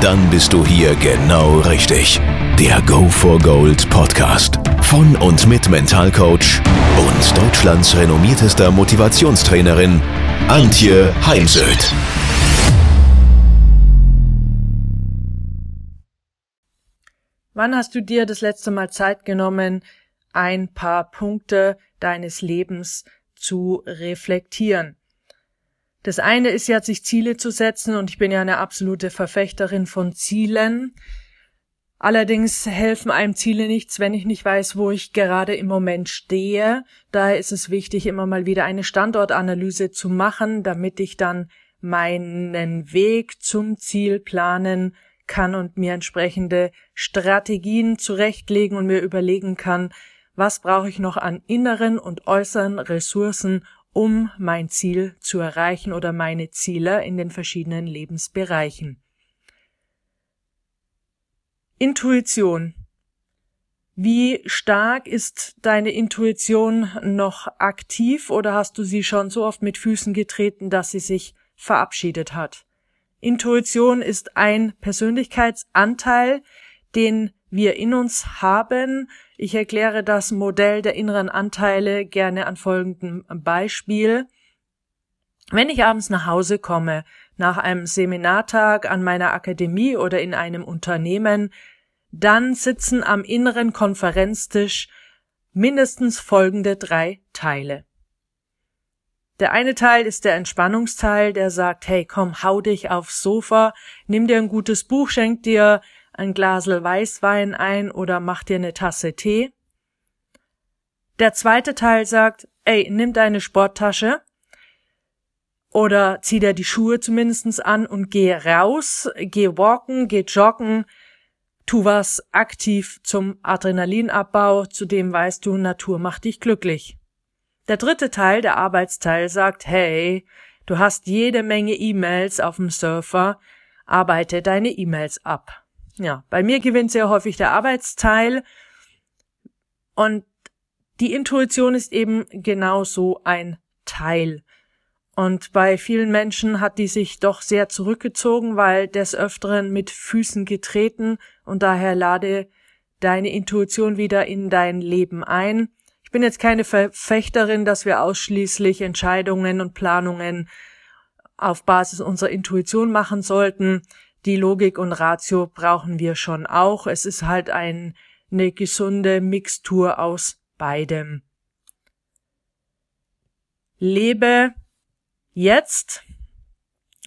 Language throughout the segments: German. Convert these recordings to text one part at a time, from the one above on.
Dann bist du hier genau richtig. Der Go for Gold Podcast von und mit Mentalcoach und Deutschlands renommiertester Motivationstrainerin Antje Heimsöth. Wann hast du dir das letzte Mal Zeit genommen, ein paar Punkte deines Lebens zu reflektieren? Das eine ist ja, sich Ziele zu setzen, und ich bin ja eine absolute Verfechterin von Zielen. Allerdings helfen einem Ziele nichts, wenn ich nicht weiß, wo ich gerade im Moment stehe. Daher ist es wichtig, immer mal wieder eine Standortanalyse zu machen, damit ich dann meinen Weg zum Ziel planen kann und mir entsprechende Strategien zurechtlegen und mir überlegen kann, was brauche ich noch an inneren und äußeren Ressourcen, um mein Ziel zu erreichen oder meine Ziele in den verschiedenen Lebensbereichen. Intuition. Wie stark ist deine Intuition noch aktiv oder hast du sie schon so oft mit Füßen getreten, dass sie sich verabschiedet hat? Intuition ist ein Persönlichkeitsanteil, den wir in uns haben, ich erkläre das Modell der inneren Anteile gerne an folgendem Beispiel. Wenn ich abends nach Hause komme, nach einem Seminartag an meiner Akademie oder in einem Unternehmen, dann sitzen am inneren Konferenztisch mindestens folgende drei Teile. Der eine Teil ist der Entspannungsteil, der sagt, hey, komm, hau dich aufs Sofa, nimm dir ein gutes Buch, schenk dir ein Glasel Weißwein ein oder mach dir eine Tasse Tee. Der zweite Teil sagt, ey, nimm deine Sporttasche oder zieh dir die Schuhe zumindestens an und geh raus, geh walken, geh joggen, tu was aktiv zum Adrenalinabbau, zu dem weißt du, Natur macht dich glücklich. Der dritte Teil, der Arbeitsteil, sagt, hey, du hast jede Menge E-Mails auf dem Surfer, arbeite deine E-Mails ab. Ja, bei mir gewinnt sehr häufig der Arbeitsteil und die Intuition ist eben genau so ein Teil. Und bei vielen Menschen hat die sich doch sehr zurückgezogen, weil des Öfteren mit Füßen getreten und daher lade deine Intuition wieder in dein Leben ein. Ich bin jetzt keine Verfechterin, dass wir ausschließlich Entscheidungen und Planungen auf Basis unserer Intuition machen sollten die Logik und Ratio brauchen wir schon auch. Es ist halt ein, eine gesunde Mixtur aus beidem. Lebe jetzt,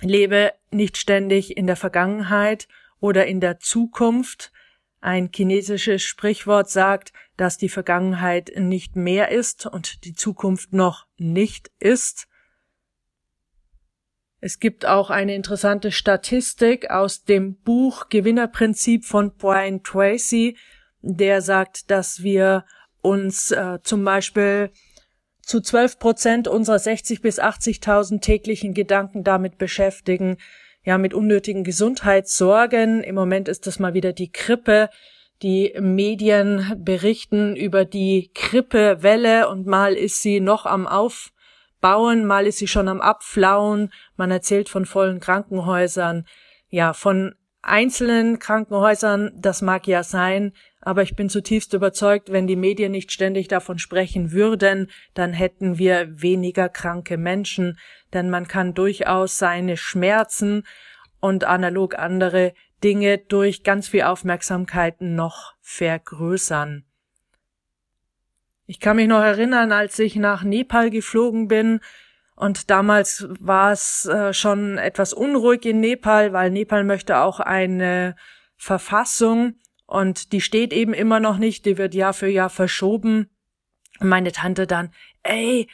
lebe nicht ständig in der Vergangenheit oder in der Zukunft. Ein chinesisches Sprichwort sagt, dass die Vergangenheit nicht mehr ist und die Zukunft noch nicht ist. Es gibt auch eine interessante Statistik aus dem Buch Gewinnerprinzip von Brian Tracy, der sagt, dass wir uns äh, zum Beispiel zu 12 Prozent unserer 60 bis 80.000 täglichen Gedanken damit beschäftigen, ja, mit unnötigen Gesundheitssorgen. Im Moment ist das mal wieder die Krippe. Die Medien berichten über die Grippewelle und mal ist sie noch am Auf bauen, mal ist sie schon am Abflauen, man erzählt von vollen Krankenhäusern, ja, von einzelnen Krankenhäusern, das mag ja sein, aber ich bin zutiefst überzeugt, wenn die Medien nicht ständig davon sprechen würden, dann hätten wir weniger kranke Menschen, denn man kann durchaus seine Schmerzen und analog andere Dinge durch ganz viel Aufmerksamkeit noch vergrößern. Ich kann mich noch erinnern, als ich nach Nepal geflogen bin, und damals war es äh, schon etwas unruhig in Nepal, weil Nepal möchte auch eine Verfassung und die steht eben immer noch nicht, die wird Jahr für Jahr verschoben. Und meine Tante dann, ey,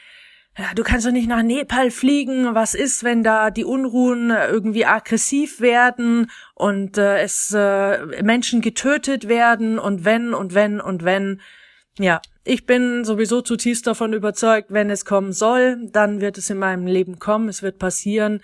du kannst doch nicht nach Nepal fliegen. Was ist, wenn da die Unruhen irgendwie aggressiv werden und äh, es äh, Menschen getötet werden und wenn und wenn und wenn. Ja, ich bin sowieso zutiefst davon überzeugt, wenn es kommen soll, dann wird es in meinem Leben kommen, es wird passieren.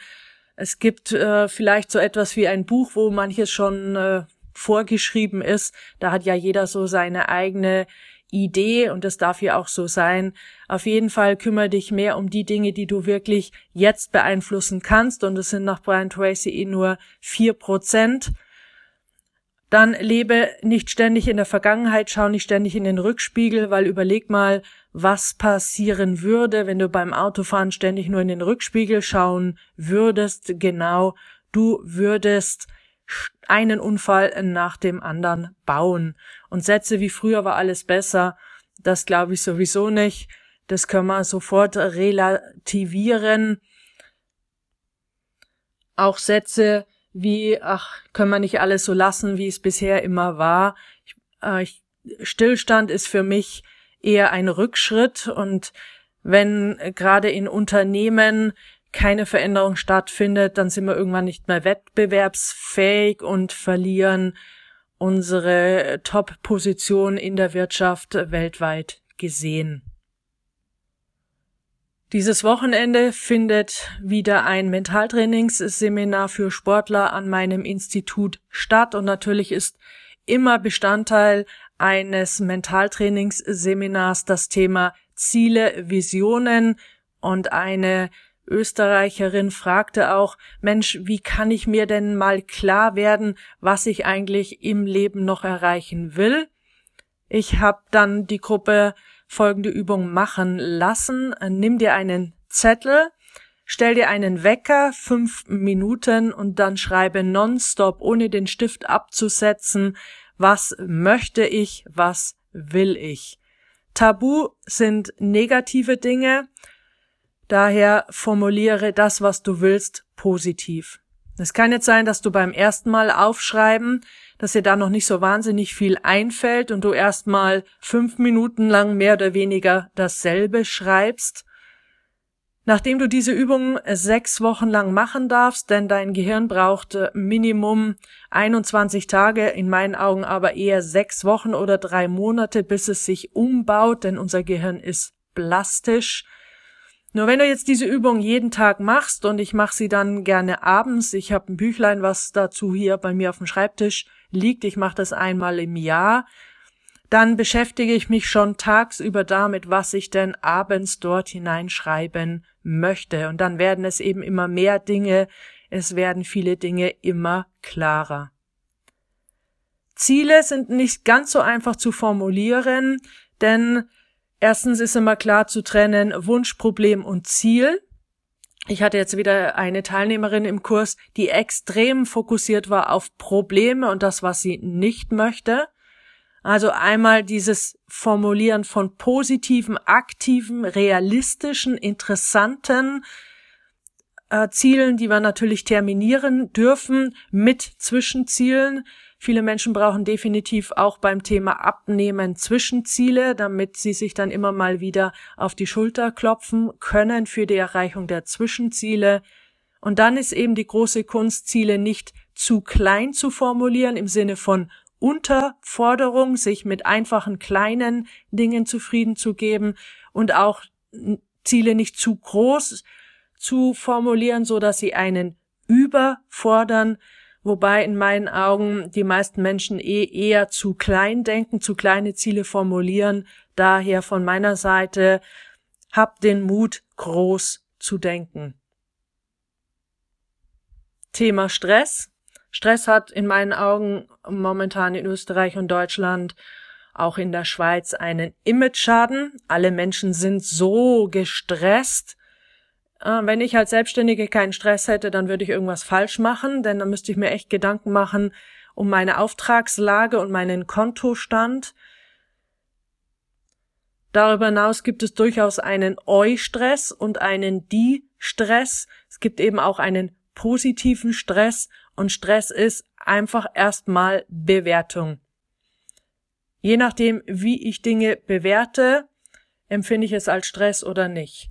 Es gibt äh, vielleicht so etwas wie ein Buch, wo manches schon äh, vorgeschrieben ist. Da hat ja jeder so seine eigene Idee und das darf ja auch so sein. Auf jeden Fall kümmere dich mehr um die Dinge, die du wirklich jetzt beeinflussen kannst und es sind nach Brian Tracy eh nur vier Prozent. Dann lebe nicht ständig in der Vergangenheit, schau nicht ständig in den Rückspiegel, weil überleg mal, was passieren würde, wenn du beim Autofahren ständig nur in den Rückspiegel schauen würdest. Genau, du würdest einen Unfall nach dem anderen bauen. Und Sätze wie früher war alles besser, das glaube ich sowieso nicht. Das können wir sofort relativieren. Auch Sätze wie, ach, können wir nicht alles so lassen, wie es bisher immer war. Ich, äh, ich, Stillstand ist für mich eher ein Rückschritt und wenn gerade in Unternehmen keine Veränderung stattfindet, dann sind wir irgendwann nicht mehr wettbewerbsfähig und verlieren unsere Top-Position in der Wirtschaft weltweit gesehen. Dieses Wochenende findet wieder ein Mentaltrainingsseminar für Sportler an meinem Institut statt und natürlich ist immer Bestandteil eines Mentaltrainingsseminars das Thema Ziele, Visionen und eine Österreicherin fragte auch, Mensch, wie kann ich mir denn mal klar werden, was ich eigentlich im Leben noch erreichen will? Ich habe dann die Gruppe folgende Übung machen lassen. Nimm dir einen Zettel, stell dir einen Wecker, fünf Minuten und dann schreibe nonstop, ohne den Stift abzusetzen, was möchte ich, was will ich. Tabu sind negative Dinge, Daher formuliere das, was du willst, positiv. Es kann jetzt sein, dass du beim ersten Mal aufschreiben, dass dir da noch nicht so wahnsinnig viel einfällt und du erstmal fünf Minuten lang mehr oder weniger dasselbe schreibst. Nachdem du diese Übung sechs Wochen lang machen darfst, denn dein Gehirn braucht äh, Minimum 21 Tage, in meinen Augen aber eher sechs Wochen oder drei Monate, bis es sich umbaut, denn unser Gehirn ist plastisch. Nur wenn du jetzt diese Übung jeden Tag machst und ich mache sie dann gerne abends, ich habe ein Büchlein, was dazu hier bei mir auf dem Schreibtisch liegt, ich mache das einmal im Jahr, dann beschäftige ich mich schon tagsüber damit, was ich denn abends dort hineinschreiben möchte. Und dann werden es eben immer mehr Dinge, es werden viele Dinge immer klarer. Ziele sind nicht ganz so einfach zu formulieren, denn Erstens ist immer klar zu trennen Wunsch, Problem und Ziel. Ich hatte jetzt wieder eine Teilnehmerin im Kurs, die extrem fokussiert war auf Probleme und das, was sie nicht möchte. Also einmal dieses Formulieren von positiven, aktiven, realistischen, interessanten äh, Zielen, die wir natürlich terminieren dürfen mit Zwischenzielen, Viele Menschen brauchen definitiv auch beim Thema Abnehmen Zwischenziele, damit sie sich dann immer mal wieder auf die Schulter klopfen können für die Erreichung der Zwischenziele. Und dann ist eben die große Kunst, Ziele nicht zu klein zu formulieren im Sinne von Unterforderung, sich mit einfachen kleinen Dingen zufrieden zu geben und auch Ziele nicht zu groß zu formulieren, so dass sie einen überfordern, wobei in meinen Augen die meisten Menschen eh eher zu klein denken, zu kleine Ziele formulieren. Daher von meiner Seite, hab den Mut, groß zu denken. Thema Stress. Stress hat in meinen Augen momentan in Österreich und Deutschland auch in der Schweiz einen Image-Schaden. Alle Menschen sind so gestresst, wenn ich als Selbstständige keinen Stress hätte, dann würde ich irgendwas falsch machen, denn dann müsste ich mir echt Gedanken machen um meine Auftragslage und meinen Kontostand. Darüber hinaus gibt es durchaus einen Eu-Stress und einen Die-Stress. Es gibt eben auch einen positiven Stress und Stress ist einfach erstmal Bewertung. Je nachdem, wie ich Dinge bewerte, empfinde ich es als Stress oder nicht.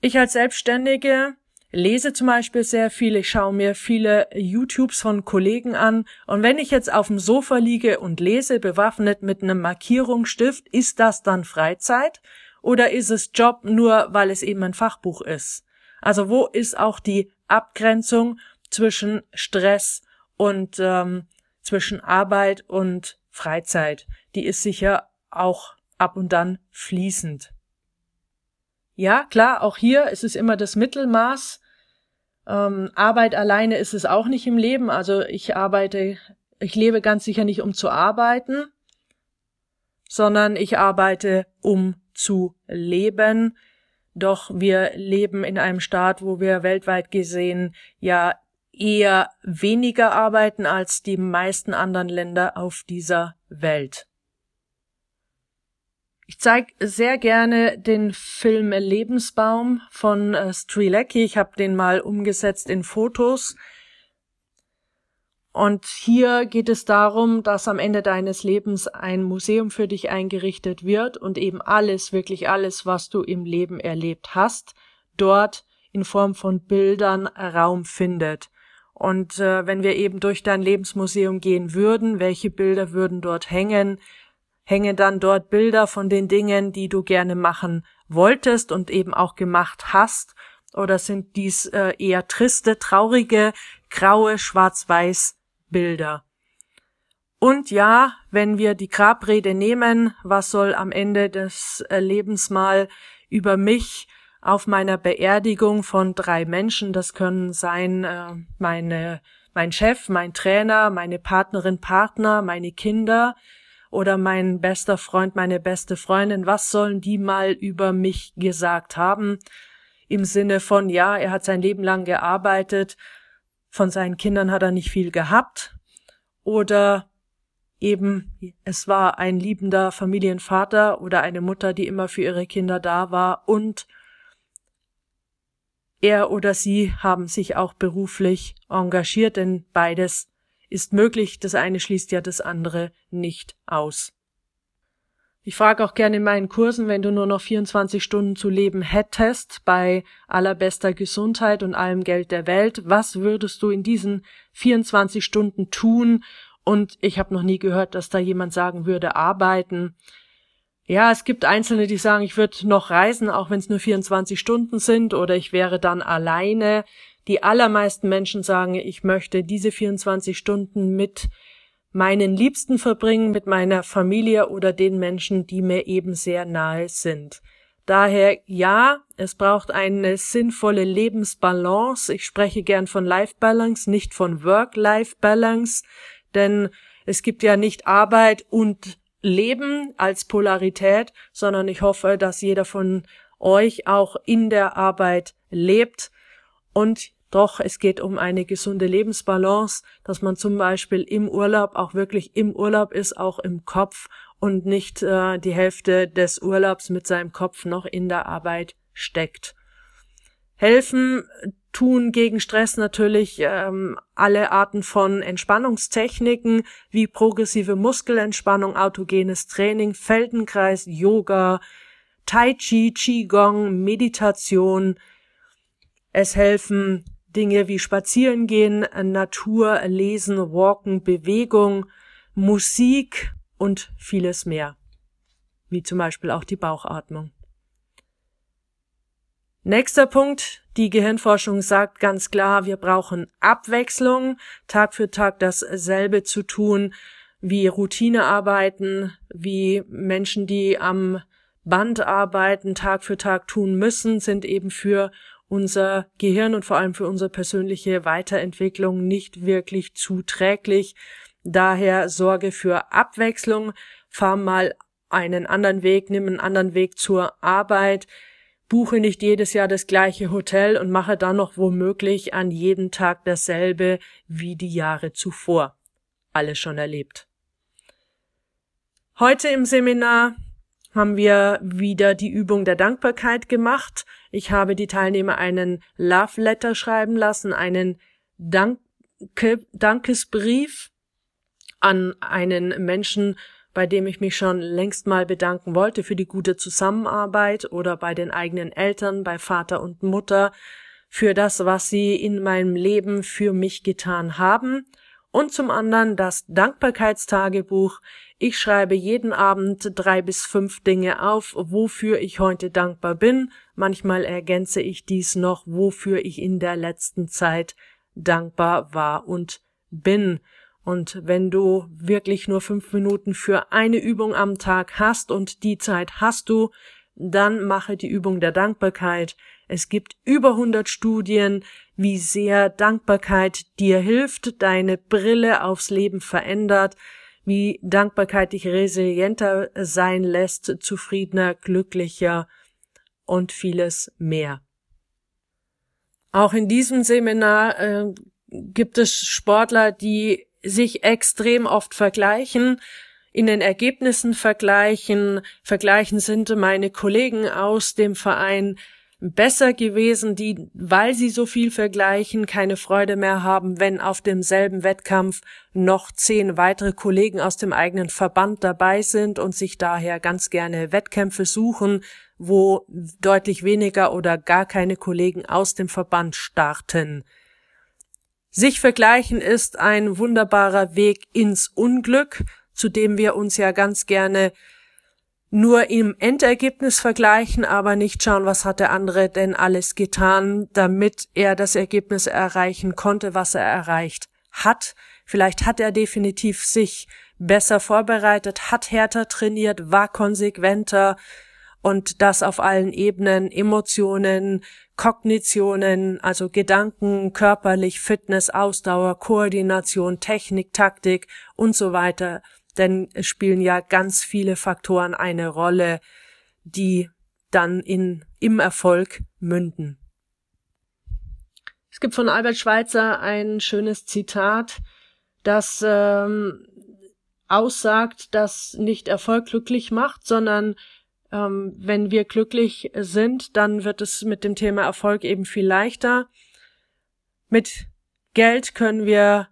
Ich als Selbstständige lese zum Beispiel sehr viel, ich schaue mir viele YouTubes von Kollegen an und wenn ich jetzt auf dem Sofa liege und lese, bewaffnet mit einem Markierungsstift, ist das dann Freizeit oder ist es Job nur, weil es eben ein Fachbuch ist? Also wo ist auch die Abgrenzung zwischen Stress und ähm, zwischen Arbeit und Freizeit? Die ist sicher auch ab und dann fließend. Ja, klar, auch hier ist es immer das Mittelmaß. Ähm, Arbeit alleine ist es auch nicht im Leben. Also ich arbeite, ich lebe ganz sicher nicht, um zu arbeiten, sondern ich arbeite, um zu leben. Doch wir leben in einem Staat, wo wir weltweit gesehen ja eher weniger arbeiten als die meisten anderen Länder auf dieser Welt. Ich zeige sehr gerne den Film Lebensbaum von äh, Strilecki. Ich habe den mal umgesetzt in Fotos. Und hier geht es darum, dass am Ende deines Lebens ein Museum für dich eingerichtet wird und eben alles, wirklich alles, was du im Leben erlebt hast, dort in Form von Bildern Raum findet. Und äh, wenn wir eben durch dein Lebensmuseum gehen würden, welche Bilder würden dort hängen? Hängen dann dort Bilder von den Dingen, die du gerne machen wolltest und eben auch gemacht hast, oder sind dies äh, eher triste, traurige, graue, schwarz-weiß Bilder? Und ja, wenn wir die Grabrede nehmen, was soll am Ende des äh, Lebens mal über mich auf meiner Beerdigung von drei Menschen, das können sein äh, meine mein Chef, mein Trainer, meine Partnerin, Partner, meine Kinder, oder mein bester Freund, meine beste Freundin, was sollen die mal über mich gesagt haben? Im Sinne von, ja, er hat sein Leben lang gearbeitet, von seinen Kindern hat er nicht viel gehabt, oder eben es war ein liebender Familienvater oder eine Mutter, die immer für ihre Kinder da war und er oder sie haben sich auch beruflich engagiert, denn beides ist möglich, das eine schließt ja das andere nicht aus. Ich frage auch gerne in meinen Kursen, wenn du nur noch 24 Stunden zu leben hättest, bei allerbester Gesundheit und allem Geld der Welt, was würdest du in diesen 24 Stunden tun? Und ich habe noch nie gehört, dass da jemand sagen würde, arbeiten. Ja, es gibt Einzelne, die sagen, ich würde noch reisen, auch wenn es nur 24 Stunden sind, oder ich wäre dann alleine. Die allermeisten Menschen sagen, ich möchte diese 24 Stunden mit meinen Liebsten verbringen, mit meiner Familie oder den Menschen, die mir eben sehr nahe sind. Daher ja, es braucht eine sinnvolle Lebensbalance. Ich spreche gern von Life Balance, nicht von Work-Life Balance, denn es gibt ja nicht Arbeit und Leben als Polarität, sondern ich hoffe, dass jeder von euch auch in der Arbeit lebt und doch es geht um eine gesunde Lebensbalance, dass man zum Beispiel im Urlaub auch wirklich im Urlaub ist, auch im Kopf und nicht äh, die Hälfte des Urlaubs mit seinem Kopf noch in der Arbeit steckt. Helfen tun gegen Stress natürlich ähm, alle Arten von Entspannungstechniken wie progressive Muskelentspannung, autogenes Training, Feldenkreis, Yoga, Tai Chi, Qigong, Meditation. Es helfen Dinge wie Spazierengehen, Natur, Lesen, Walken, Bewegung, Musik und vieles mehr, wie zum Beispiel auch die Bauchatmung. Nächster Punkt. Die Gehirnforschung sagt ganz klar, wir brauchen Abwechslung, Tag für Tag dasselbe zu tun, wie Routinearbeiten, wie Menschen, die am Band arbeiten, Tag für Tag tun müssen, sind eben für unser Gehirn und vor allem für unsere persönliche Weiterentwicklung nicht wirklich zuträglich. Daher sorge für Abwechslung, fahr mal einen anderen Weg, nimm einen anderen Weg zur Arbeit, buche nicht jedes Jahr das gleiche Hotel und mache dann noch womöglich an jedem Tag dasselbe wie die Jahre zuvor. Alles schon erlebt. Heute im Seminar haben wir wieder die Übung der Dankbarkeit gemacht. Ich habe die Teilnehmer einen Love Letter schreiben lassen, einen Danke, Dankesbrief an einen Menschen, bei dem ich mich schon längst mal bedanken wollte für die gute Zusammenarbeit oder bei den eigenen Eltern, bei Vater und Mutter, für das, was sie in meinem Leben für mich getan haben und zum anderen das Dankbarkeitstagebuch. Ich schreibe jeden Abend drei bis fünf Dinge auf, wofür ich heute dankbar bin. Manchmal ergänze ich dies noch, wofür ich in der letzten Zeit dankbar war und bin. Und wenn du wirklich nur fünf Minuten für eine Übung am Tag hast und die Zeit hast du, dann mache die Übung der Dankbarkeit. Es gibt über 100 Studien, wie sehr Dankbarkeit dir hilft, deine Brille aufs Leben verändert, wie Dankbarkeit dich resilienter sein lässt, zufriedener, glücklicher und vieles mehr. Auch in diesem Seminar äh, gibt es Sportler, die sich extrem oft vergleichen, in den Ergebnissen vergleichen, vergleichen sind meine Kollegen aus dem Verein besser gewesen, die, weil sie so viel vergleichen, keine Freude mehr haben, wenn auf demselben Wettkampf noch zehn weitere Kollegen aus dem eigenen Verband dabei sind und sich daher ganz gerne Wettkämpfe suchen, wo deutlich weniger oder gar keine Kollegen aus dem Verband starten. Sich vergleichen ist ein wunderbarer Weg ins Unglück, zu dem wir uns ja ganz gerne nur im Endergebnis vergleichen, aber nicht schauen, was hat der andere denn alles getan, damit er das Ergebnis erreichen konnte, was er erreicht hat. Vielleicht hat er definitiv sich besser vorbereitet, hat härter trainiert, war konsequenter und das auf allen Ebenen, Emotionen, Kognitionen, also Gedanken, körperlich, Fitness, Ausdauer, Koordination, Technik, Taktik und so weiter denn es spielen ja ganz viele Faktoren eine Rolle, die dann in, im Erfolg münden. Es gibt von Albert Schweitzer ein schönes Zitat, das ähm, aussagt, dass nicht Erfolg glücklich macht, sondern ähm, wenn wir glücklich sind, dann wird es mit dem Thema Erfolg eben viel leichter. Mit Geld können wir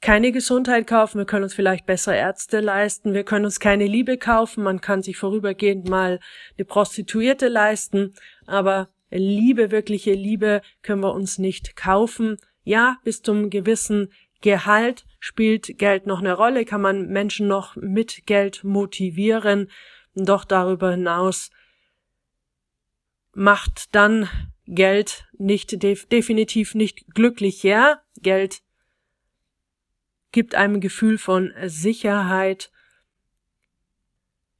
keine Gesundheit kaufen, wir können uns vielleicht bessere Ärzte leisten, wir können uns keine Liebe kaufen, man kann sich vorübergehend mal eine Prostituierte leisten, aber Liebe, wirkliche Liebe können wir uns nicht kaufen. Ja, bis zum gewissen Gehalt spielt Geld noch eine Rolle, kann man Menschen noch mit Geld motivieren, doch darüber hinaus macht dann Geld nicht definitiv nicht glücklicher. Geld gibt einem ein Gefühl von Sicherheit.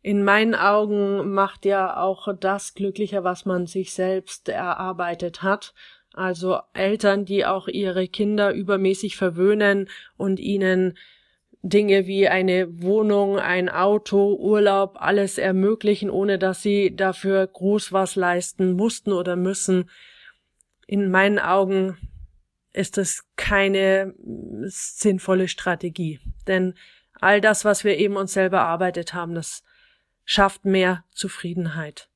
In meinen Augen macht ja auch das glücklicher, was man sich selbst erarbeitet hat. Also Eltern, die auch ihre Kinder übermäßig verwöhnen und ihnen Dinge wie eine Wohnung, ein Auto, Urlaub, alles ermöglichen, ohne dass sie dafür groß was leisten mussten oder müssen. In meinen Augen ist es keine sinnvolle Strategie. Denn all das, was wir eben uns selber erarbeitet haben, das schafft mehr Zufriedenheit.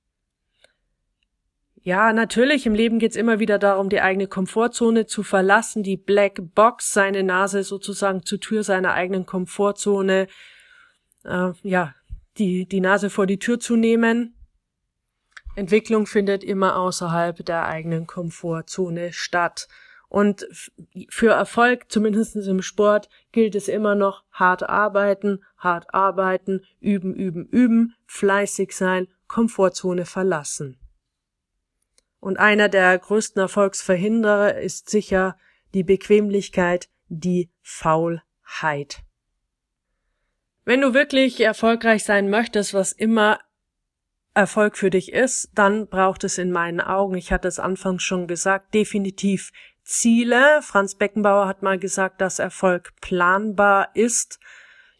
Ja, natürlich, im Leben geht's immer wieder darum, die eigene Komfortzone zu verlassen, die Black Box, seine Nase sozusagen zur Tür seiner eigenen Komfortzone, äh, ja, die, die Nase vor die Tür zu nehmen. Entwicklung findet immer außerhalb der eigenen Komfortzone statt. Und für Erfolg, zumindest im Sport, gilt es immer noch hart arbeiten, hart arbeiten, üben, üben, üben, fleißig sein, Komfortzone verlassen. Und einer der größten Erfolgsverhinderer ist sicher die Bequemlichkeit, die Faulheit. Wenn du wirklich erfolgreich sein möchtest, was immer Erfolg für dich ist, dann braucht es in meinen Augen, ich hatte es anfangs schon gesagt, definitiv Ziele. Franz Beckenbauer hat mal gesagt, dass Erfolg planbar ist.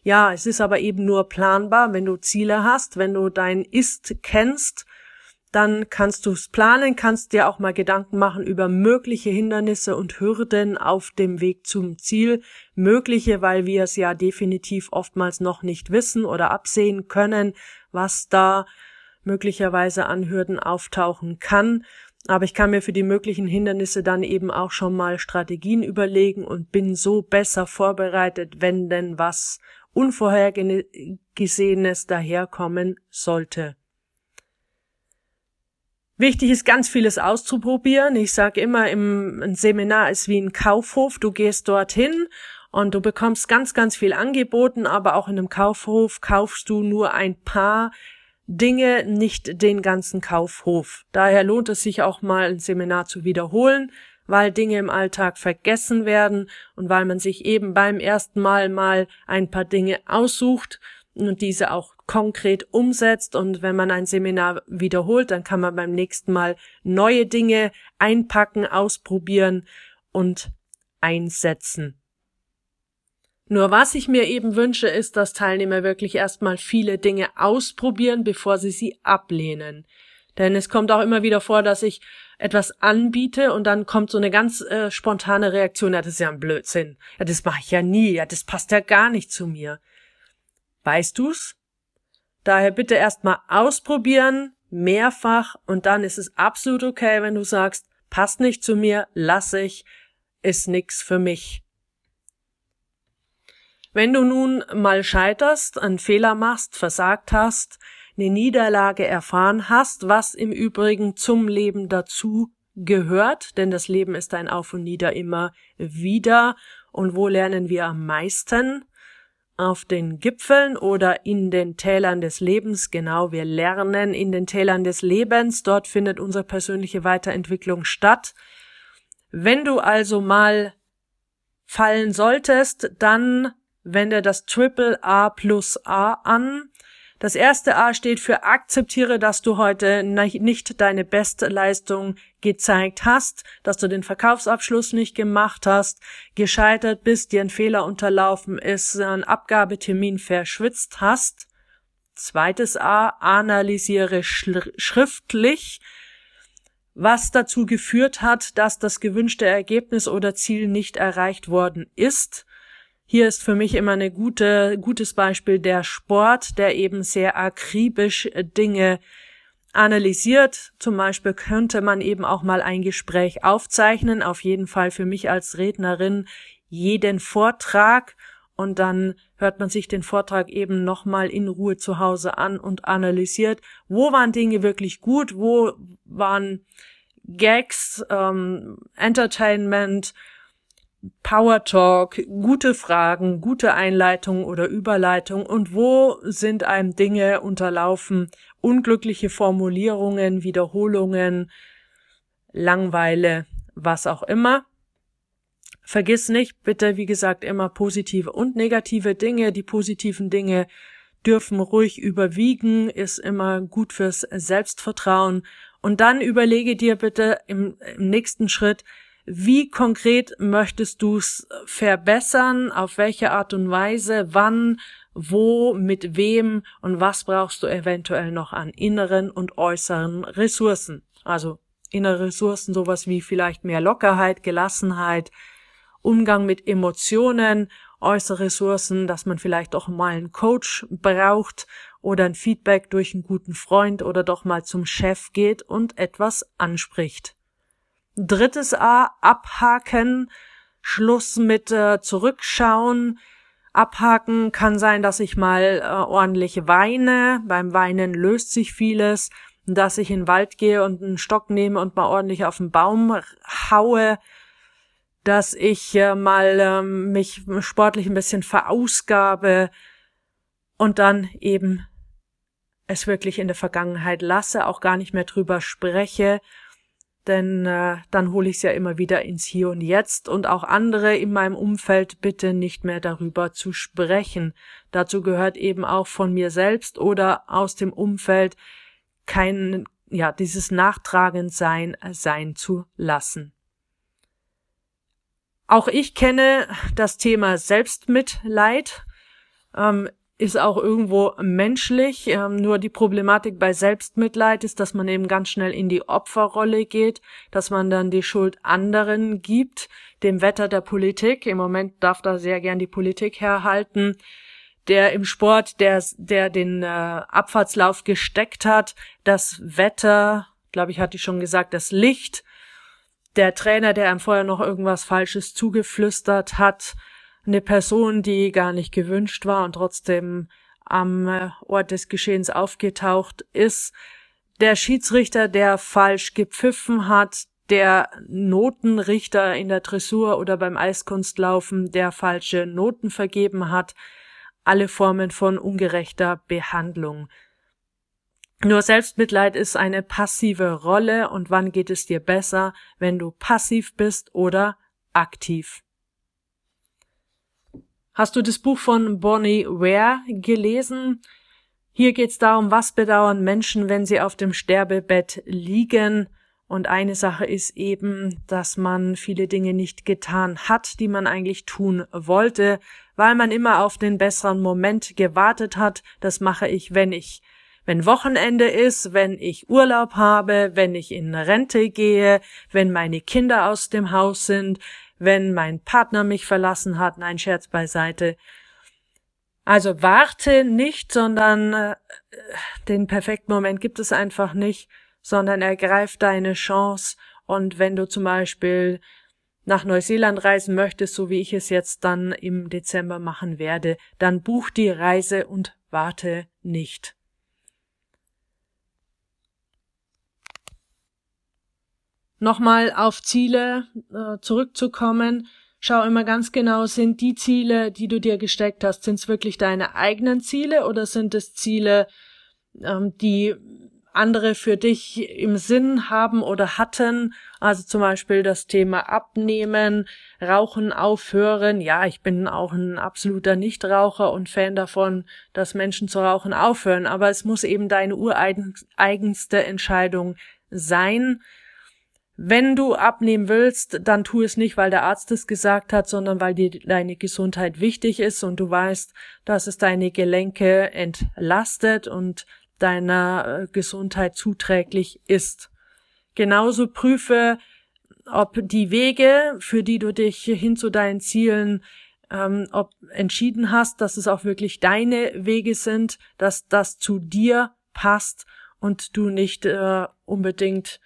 Ja, es ist aber eben nur planbar, wenn du Ziele hast, wenn du dein Ist kennst, dann kannst du es planen, kannst dir auch mal Gedanken machen über mögliche Hindernisse und Hürden auf dem Weg zum Ziel. Mögliche, weil wir es ja definitiv oftmals noch nicht wissen oder absehen können, was da möglicherweise an Hürden auftauchen kann. Aber ich kann mir für die möglichen Hindernisse dann eben auch schon mal Strategien überlegen und bin so besser vorbereitet, wenn denn was Unvorhergesehenes daherkommen sollte. Wichtig ist ganz vieles auszuprobieren. Ich sage immer, im, ein Seminar ist wie ein Kaufhof. Du gehst dorthin und du bekommst ganz, ganz viel angeboten, aber auch in einem Kaufhof kaufst du nur ein paar Dinge, nicht den ganzen Kaufhof. Daher lohnt es sich auch mal ein Seminar zu wiederholen, weil Dinge im Alltag vergessen werden und weil man sich eben beim ersten Mal mal ein paar Dinge aussucht und diese auch konkret umsetzt und wenn man ein Seminar wiederholt, dann kann man beim nächsten Mal neue Dinge einpacken, ausprobieren und einsetzen. Nur was ich mir eben wünsche, ist, dass Teilnehmer wirklich erstmal viele Dinge ausprobieren, bevor sie sie ablehnen. Denn es kommt auch immer wieder vor, dass ich etwas anbiete und dann kommt so eine ganz äh, spontane Reaktion, ja, das ist ja ein Blödsinn. Ja, das mache ich ja nie, ja, das passt ja gar nicht zu mir. Weißt du's? Daher bitte erstmal ausprobieren, mehrfach, und dann ist es absolut okay, wenn du sagst, passt nicht zu mir, lass ich, ist nix für mich. Wenn du nun mal scheiterst, einen Fehler machst, versagt hast, eine Niederlage erfahren hast, was im Übrigen zum Leben dazu gehört, denn das Leben ist ein Auf und Nieder immer wieder. Und wo lernen wir am meisten? auf den Gipfeln oder in den Tälern des Lebens. Genau, wir lernen in den Tälern des Lebens. Dort findet unsere persönliche Weiterentwicklung statt. Wenn du also mal fallen solltest, dann wende das Triple A plus A an. Das erste A steht für akzeptiere, dass du heute nicht deine Bestleistung gezeigt hast, dass du den Verkaufsabschluss nicht gemacht hast, gescheitert bist, dir ein Fehler unterlaufen ist, einen Abgabetermin verschwitzt hast. Zweites A, analysiere schriftlich, was dazu geführt hat, dass das gewünschte Ergebnis oder Ziel nicht erreicht worden ist. Hier ist für mich immer eine gute, gutes Beispiel der Sport, der eben sehr akribisch Dinge analysiert. Zum Beispiel könnte man eben auch mal ein Gespräch aufzeichnen, auf jeden Fall für mich als Rednerin jeden Vortrag und dann hört man sich den Vortrag eben nochmal in Ruhe zu Hause an und analysiert, wo waren Dinge wirklich gut, wo waren Gags, ähm, Entertainment, Power Talk, gute Fragen, gute Einleitung oder Überleitung und wo sind einem Dinge unterlaufen, unglückliche Formulierungen, Wiederholungen, Langweile, was auch immer. Vergiss nicht, bitte, wie gesagt, immer positive und negative Dinge. Die positiven Dinge dürfen ruhig überwiegen, ist immer gut fürs Selbstvertrauen. Und dann überlege dir bitte im, im nächsten Schritt, wie konkret möchtest du es verbessern? Auf welche Art und Weise? Wann? Wo? Mit wem? Und was brauchst du eventuell noch an inneren und äußeren Ressourcen? Also innere Ressourcen, sowas wie vielleicht mehr Lockerheit, Gelassenheit, Umgang mit Emotionen, äußere Ressourcen, dass man vielleicht auch mal einen Coach braucht oder ein Feedback durch einen guten Freund oder doch mal zum Chef geht und etwas anspricht. Drittes A, abhaken, Schluss mit äh, zurückschauen. Abhaken kann sein, dass ich mal äh, ordentlich weine. Beim Weinen löst sich vieles. Dass ich in den Wald gehe und einen Stock nehme und mal ordentlich auf den Baum haue. Dass ich äh, mal äh, mich sportlich ein bisschen verausgabe und dann eben es wirklich in der Vergangenheit lasse, auch gar nicht mehr drüber spreche denn äh, dann hole ich es ja immer wieder ins Hier und Jetzt und auch andere in meinem Umfeld bitte nicht mehr darüber zu sprechen. Dazu gehört eben auch von mir selbst oder aus dem Umfeld kein, ja, dieses nachtragend sein, äh, sein zu lassen. Auch ich kenne das Thema Selbstmitleid. Ähm, ist auch irgendwo menschlich. Ähm, nur die Problematik bei Selbstmitleid ist, dass man eben ganz schnell in die Opferrolle geht, dass man dann die Schuld anderen gibt, dem Wetter der Politik. Im Moment darf da sehr gern die Politik herhalten. Der im Sport, der, der den äh, Abfahrtslauf gesteckt hat, das Wetter, glaube ich, hatte ich schon gesagt, das Licht, der Trainer, der einem vorher noch irgendwas Falsches zugeflüstert hat, eine Person, die gar nicht gewünscht war und trotzdem am äh, Ort des Geschehens aufgetaucht ist, der Schiedsrichter, der falsch gepfiffen hat, der Notenrichter in der Dressur oder beim Eiskunstlaufen, der falsche Noten vergeben hat, alle Formen von ungerechter Behandlung. Nur Selbstmitleid ist eine passive Rolle und wann geht es dir besser, wenn du passiv bist oder aktiv? Hast du das Buch von Bonnie Ware gelesen? Hier geht's darum, was bedauern Menschen, wenn sie auf dem Sterbebett liegen. Und eine Sache ist eben, dass man viele Dinge nicht getan hat, die man eigentlich tun wollte, weil man immer auf den besseren Moment gewartet hat. Das mache ich, wenn ich wenn Wochenende ist, wenn ich Urlaub habe, wenn ich in Rente gehe, wenn meine Kinder aus dem Haus sind, wenn mein Partner mich verlassen hat, nein, Scherz beiseite. Also warte nicht, sondern äh, den perfekten Moment gibt es einfach nicht, sondern ergreif deine Chance und wenn du zum Beispiel nach Neuseeland reisen möchtest, so wie ich es jetzt dann im Dezember machen werde, dann buch die Reise und warte nicht. Nochmal auf Ziele äh, zurückzukommen, schau immer ganz genau, sind die Ziele, die du dir gesteckt hast, sind es wirklich deine eigenen Ziele oder sind es Ziele, ähm, die andere für dich im Sinn haben oder hatten, also zum Beispiel das Thema Abnehmen, Rauchen aufhören. Ja, ich bin auch ein absoluter Nichtraucher und Fan davon, dass Menschen zu rauchen aufhören, aber es muss eben deine ureigenste Entscheidung sein. Wenn du abnehmen willst, dann tu es nicht, weil der Arzt es gesagt hat, sondern weil dir deine Gesundheit wichtig ist und du weißt, dass es deine Gelenke entlastet und deiner äh, Gesundheit zuträglich ist. Genauso prüfe, ob die Wege, für die du dich hin zu deinen Zielen ähm, ob entschieden hast, dass es auch wirklich deine Wege sind, dass das zu dir passt und du nicht äh, unbedingt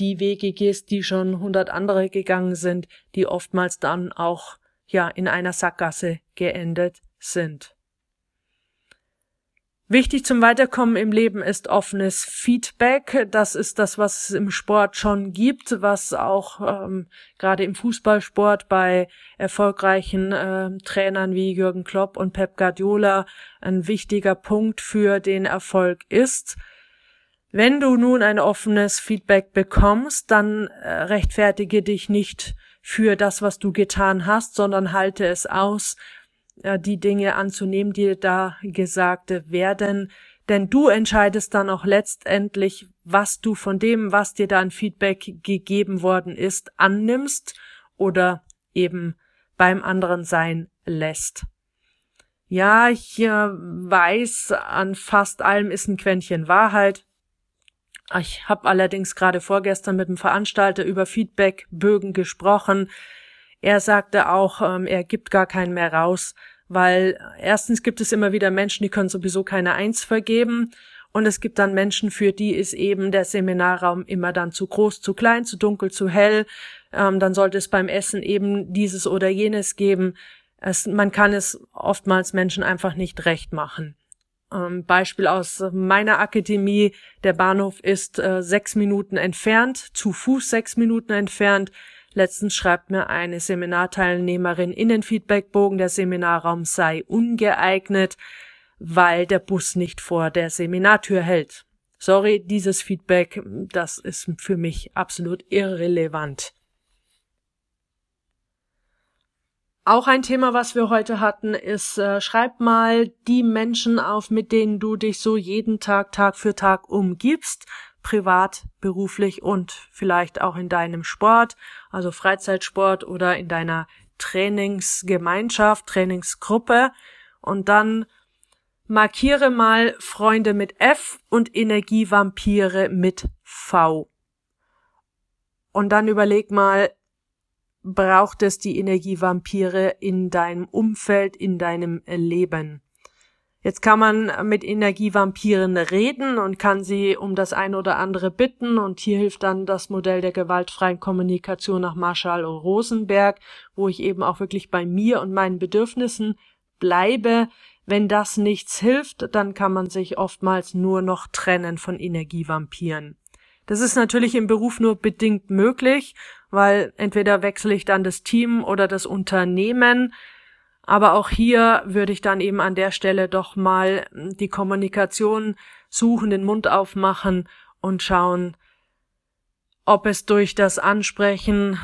die Wege gehst, die schon hundert andere gegangen sind, die oftmals dann auch ja in einer Sackgasse geendet sind. Wichtig zum Weiterkommen im Leben ist offenes Feedback. Das ist das, was es im Sport schon gibt, was auch ähm, gerade im Fußballsport bei erfolgreichen äh, Trainern wie Jürgen Klopp und Pep Guardiola ein wichtiger Punkt für den Erfolg ist. Wenn du nun ein offenes Feedback bekommst, dann äh, rechtfertige dich nicht für das, was du getan hast, sondern halte es aus, äh, die Dinge anzunehmen, die da gesagt werden, denn du entscheidest dann auch letztendlich, was du von dem, was dir da ein Feedback gegeben worden ist, annimmst oder eben beim anderen sein lässt. Ja, ich äh, weiß, an fast allem ist ein Quäntchen Wahrheit. Ich habe allerdings gerade vorgestern mit dem Veranstalter über Feedbackbögen gesprochen. Er sagte auch, ähm, er gibt gar keinen mehr raus, weil erstens gibt es immer wieder Menschen, die können sowieso keine Eins vergeben. Und es gibt dann Menschen, für die ist eben der Seminarraum immer dann zu groß, zu klein, zu dunkel, zu hell. Ähm, dann sollte es beim Essen eben dieses oder jenes geben. Es, man kann es oftmals Menschen einfach nicht recht machen. Ähm, Beispiel aus meiner Akademie. Der Bahnhof ist äh, sechs Minuten entfernt, zu Fuß sechs Minuten entfernt. Letztens schreibt mir eine Seminarteilnehmerin in den Feedbackbogen, der Seminarraum sei ungeeignet, weil der Bus nicht vor der Seminartür hält. Sorry, dieses Feedback, das ist für mich absolut irrelevant. Auch ein Thema, was wir heute hatten, ist, äh, schreib mal die Menschen auf, mit denen du dich so jeden Tag, Tag für Tag umgibst, privat, beruflich und vielleicht auch in deinem Sport, also Freizeitsport oder in deiner Trainingsgemeinschaft, Trainingsgruppe und dann markiere mal Freunde mit F und Energievampire mit V. Und dann überleg mal, braucht es die Energievampire in deinem Umfeld, in deinem Leben. Jetzt kann man mit Energievampiren reden und kann sie um das ein oder andere bitten und hier hilft dann das Modell der gewaltfreien Kommunikation nach Marshall Rosenberg, wo ich eben auch wirklich bei mir und meinen Bedürfnissen bleibe. Wenn das nichts hilft, dann kann man sich oftmals nur noch trennen von Energievampiren. Das ist natürlich im Beruf nur bedingt möglich, weil entweder wechsle ich dann das Team oder das Unternehmen, aber auch hier würde ich dann eben an der Stelle doch mal die Kommunikation suchen, den Mund aufmachen und schauen, ob es durch das Ansprechen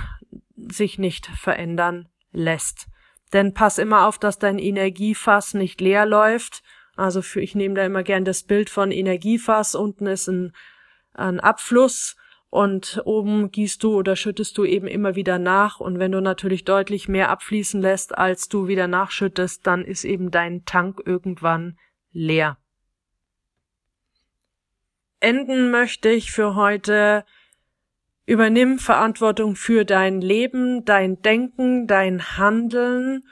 sich nicht verändern lässt. Denn pass immer auf, dass dein Energiefass nicht leer läuft. Also für, ich nehme da immer gern das Bild von Energiefass. Unten ist ein, ein Abfluss und oben gießt du oder schüttest du eben immer wieder nach. Und wenn du natürlich deutlich mehr abfließen lässt, als du wieder nachschüttest, dann ist eben dein Tank irgendwann leer. Enden möchte ich für heute Übernimm Verantwortung für dein Leben, dein Denken, dein Handeln.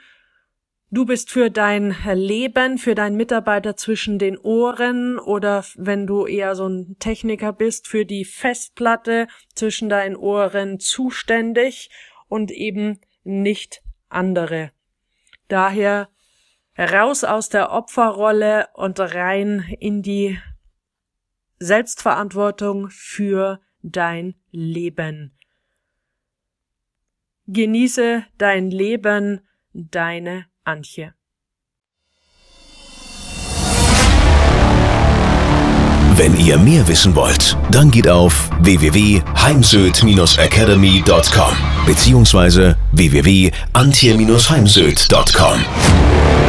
Du bist für dein Leben, für deinen Mitarbeiter zwischen den Ohren oder wenn du eher so ein Techniker bist, für die Festplatte zwischen deinen Ohren zuständig und eben nicht andere. Daher raus aus der Opferrolle und rein in die Selbstverantwortung für dein Leben. Genieße dein Leben, deine Antje. Wenn ihr mehr wissen wollt, dann geht auf www.heimsöd-academy.com beziehungsweise www.antje-heimsöd.com.